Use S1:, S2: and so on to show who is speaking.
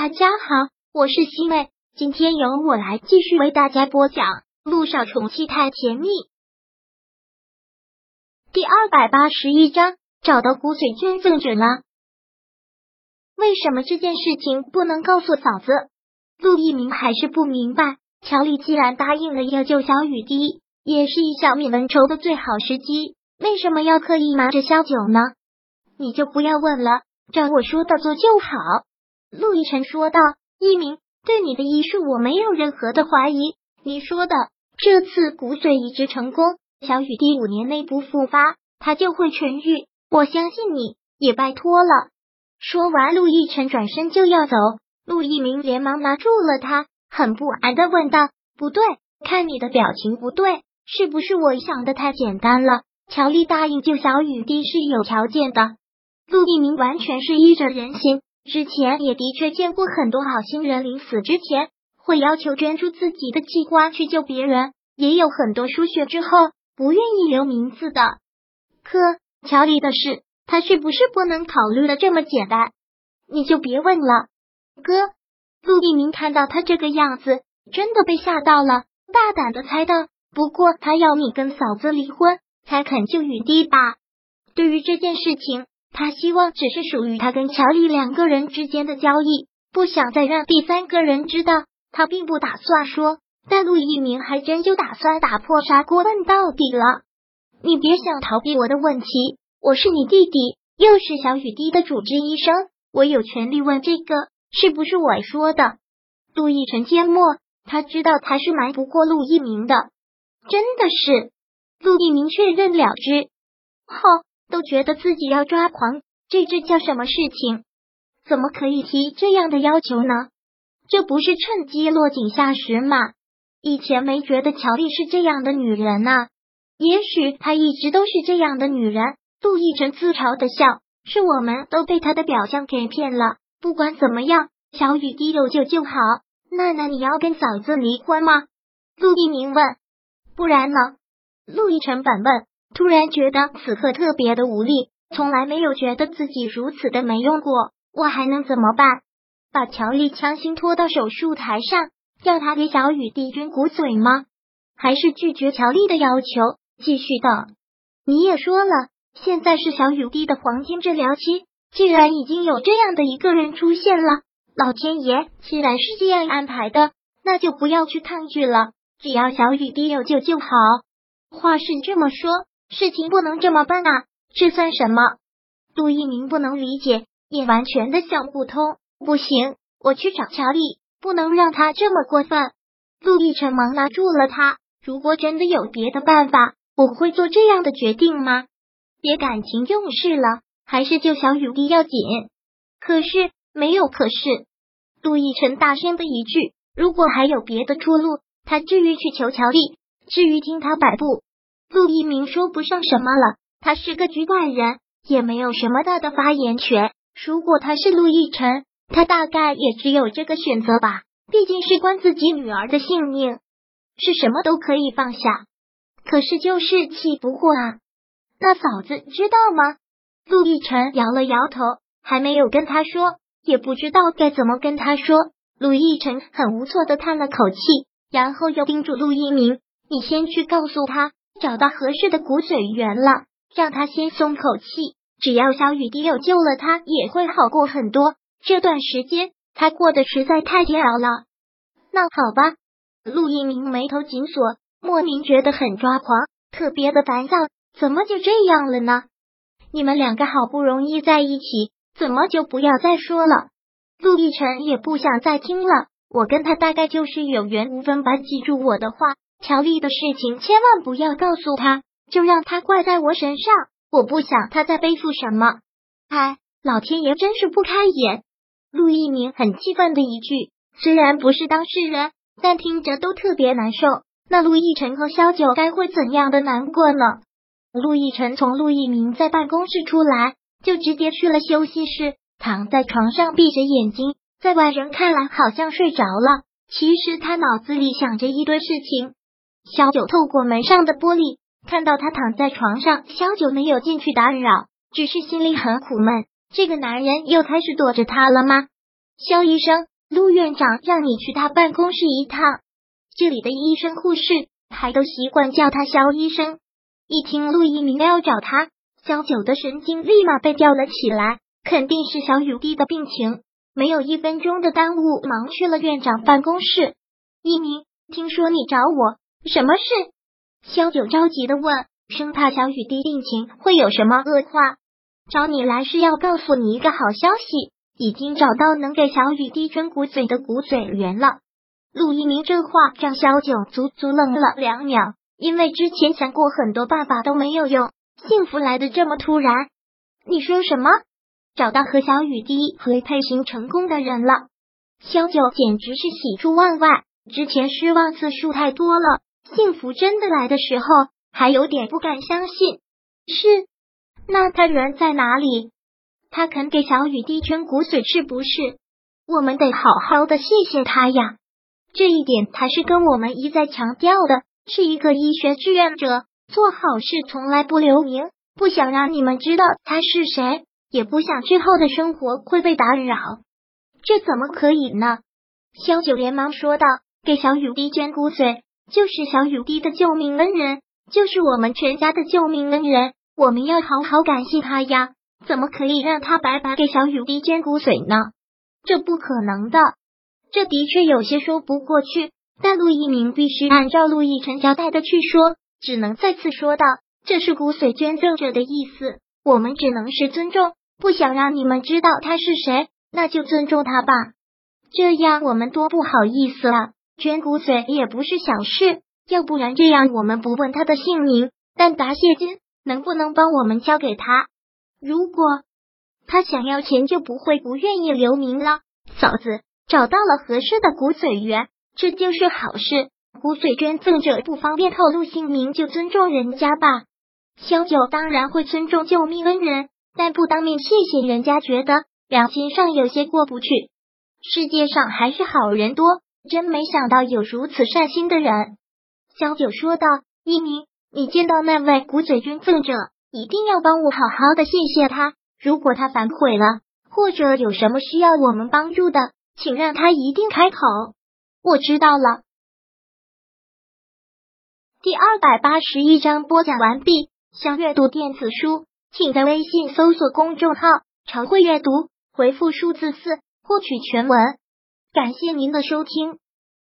S1: 大家好，我是西妹，今天由我来继续为大家播讲《路上宠妻太甜蜜》第二百八十一章，找到骨髓捐赠者了。为什么这件事情不能告诉嫂子？陆一鸣还是不明白。乔丽既然答应了要救小雨滴，也是以小米恩仇的最好时机，为什么要刻意瞒着萧九呢？你就不要问了，照我说的做就好。陆亦辰说道：“一鸣，对你的医术我没有任何的怀疑。你说的这次骨髓移植成功，小雨滴五年内不复发，他就会痊愈。我相信你，也拜托了。”说完，陆亦辰转身就要走，陆一鸣连忙拿住了他，很不安的问道：“不对，看你的表情不对，是不是我想的太简单了？乔丽答应救小雨滴是有条件的。”陆一鸣完全是依着人心。之前也的确见过很多好心人，临死之前会要求捐出自己的器官去救别人，也有很多输血之后不愿意留名字的。可乔丽的事，他是不是不能考虑的这么简单？你就别问了，哥。陆一鸣看到他这个样子，真的被吓到了，大胆的猜到，不过他要你跟嫂子离婚才肯救雨滴吧？对于这件事情。他希望只是属于他跟乔丽两个人之间的交易，不想再让第三个人知道。他并不打算说，但陆一鸣还真就打算打破砂锅问到底了。你别想逃避我的问题，我是你弟弟，又是小雨滴的主治医生，我有权利问这个是不是我说的。陆亦辰缄默，他知道他是瞒不过陆一鸣的，真的是。陆一鸣确认了之后。都觉得自己要抓狂，这这叫什么事情？怎么可以提这样的要求呢？这不是趁机落井下石吗？以前没觉得乔丽是这样的女人啊，也许她一直都是这样的女人。陆亦辰自嘲的笑，是我们都被她的表象给骗了。不管怎么样，小雨滴有救就好。娜娜，你要跟嫂子离婚吗？陆一鸣问。不然呢？陆亦辰反问。突然觉得此刻特别的无力，从来没有觉得自己如此的没用过。我还能怎么办？把乔丽强行拖到手术台上，要他给小雨滴捐骨髓吗？还是拒绝乔丽的要求，继续等？你也说了，现在是小雨滴的黄金治疗期。既然已经有这样的一个人出现了，老天爷既然是这样安排的，那就不要去抗拒了。只要小雨滴有救就好。话是这么说。事情不能这么办啊！这算什么？陆一鸣不能理解，也完全的想不通。不行，我去找乔丽，不能让他这么过分。陆亦辰忙拉住了他。如果真的有别的办法，我会做这样的决定吗？别感情用事了，还是救小雨滴要紧。可是没有可是。陆亦辰大声的一句：“如果还有别的出路，他至于去求乔丽，至于听他摆布。”陆一鸣说不上什么了，他是个局外人，也没有什么大的发言权。如果他是陆亦辰，他大概也只有这个选择吧，毕竟事关自己女儿的性命，是什么都可以放下。可是就是气不过啊！那嫂子知道吗？陆亦辰摇了摇头，还没有跟他说，也不知道该怎么跟他说。陆亦辰很无措的叹了口气，然后又叮嘱陆一鸣：“你先去告诉他。”找到合适的骨髓源了，让他先松口气。只要小雨滴有救了他，也会好过很多。这段时间他过得实在太煎熬了。那好吧，陆一鸣眉头紧锁，莫名觉得很抓狂，特别的烦躁。怎么就这样了呢？你们两个好不容易在一起，怎么就不要再说了？陆亦辰也不想再听了。我跟他大概就是有缘无分吧。记住我的话。乔丽的事情千万不要告诉他，就让他怪在我身上。我不想他再背负什么。哎，老天爷真是不开眼！陆一鸣很气愤的一句，虽然不是当事人，但听着都特别难受。那陆亦辰和萧九该会怎样的难过呢？陆亦辰从陆一鸣在办公室出来，就直接去了休息室，躺在床上闭着眼睛，在外人看来好像睡着了，其实他脑子里想着一堆事情。萧九透过门上的玻璃看到他躺在床上，萧九没有进去打扰，只是心里很苦闷。这个男人又开始躲着他了吗？肖医生，陆院长让你去他办公室一趟。这里的医生护士还都习惯叫他肖医生。一听陆一鸣要找他，萧九的神经立马被吊了起来，肯定是小雨滴的病情，没有一分钟的耽误，忙去了院长办公室。一鸣，听说你找我，什么事？萧九着急的问，生怕小雨滴病情会有什么恶化。找你来是要告诉你一个好消息，已经找到能给小雨滴捐骨髓的骨髓源了。陆一鸣这话让萧九足足愣了两秒。因为之前想过很多办法都没有用，幸福来的这么突然。你说什么？找到和小雨滴合配型成功的人了？萧九简直是喜出望外，之前失望次数太多了，幸福真的来的时候还有点不敢相信。是？那他人在哪里？他肯给小雨滴捐骨髓是不是？我们得好好的谢谢他呀，这一点他是跟我们一再强调的。是一个医学志愿者，做好事从来不留名，不想让你们知道他是谁，也不想之后的生活会被打扰。这怎么可以呢？萧九连忙说道：“给小雨滴捐骨髓，就是小雨滴的救命恩人，就是我们全家的救命恩人，我们要好好感谢他呀！怎么可以让他白白给小雨滴捐骨髓呢？这不可能的，这的确有些说不过去。”但陆一鸣必须按照陆亦辰交代的去说，只能再次说道：“这是骨髓捐赠者的意思，我们只能是尊重，不想让你们知道他是谁，那就尊重他吧。这样我们多不好意思啊！捐骨髓也不是小事，要不然这样我们不问他的姓名，但答谢金能不能帮我们交给他？如果他想要钱，就不会不愿意留名了。嫂子找到了合适的骨髓源。”这就是好事。骨髓捐赠者不方便透露姓名，就尊重人家吧。萧九当然会尊重救命恩人，但不当面谢谢人家，觉得良心上有些过不去。世界上还是好人多，真没想到有如此善心的人。小九说道：“一鸣，你见到那位骨髓捐赠者，一定要帮我好好的谢谢他。如果他反悔了，或者有什么需要我们帮助的，请让他一定开口。”我知道了。第二百八十一章播讲完毕。想阅读电子书，请在微信搜索公众号“常会阅读”，回复数字四获取全文。感谢您的收听。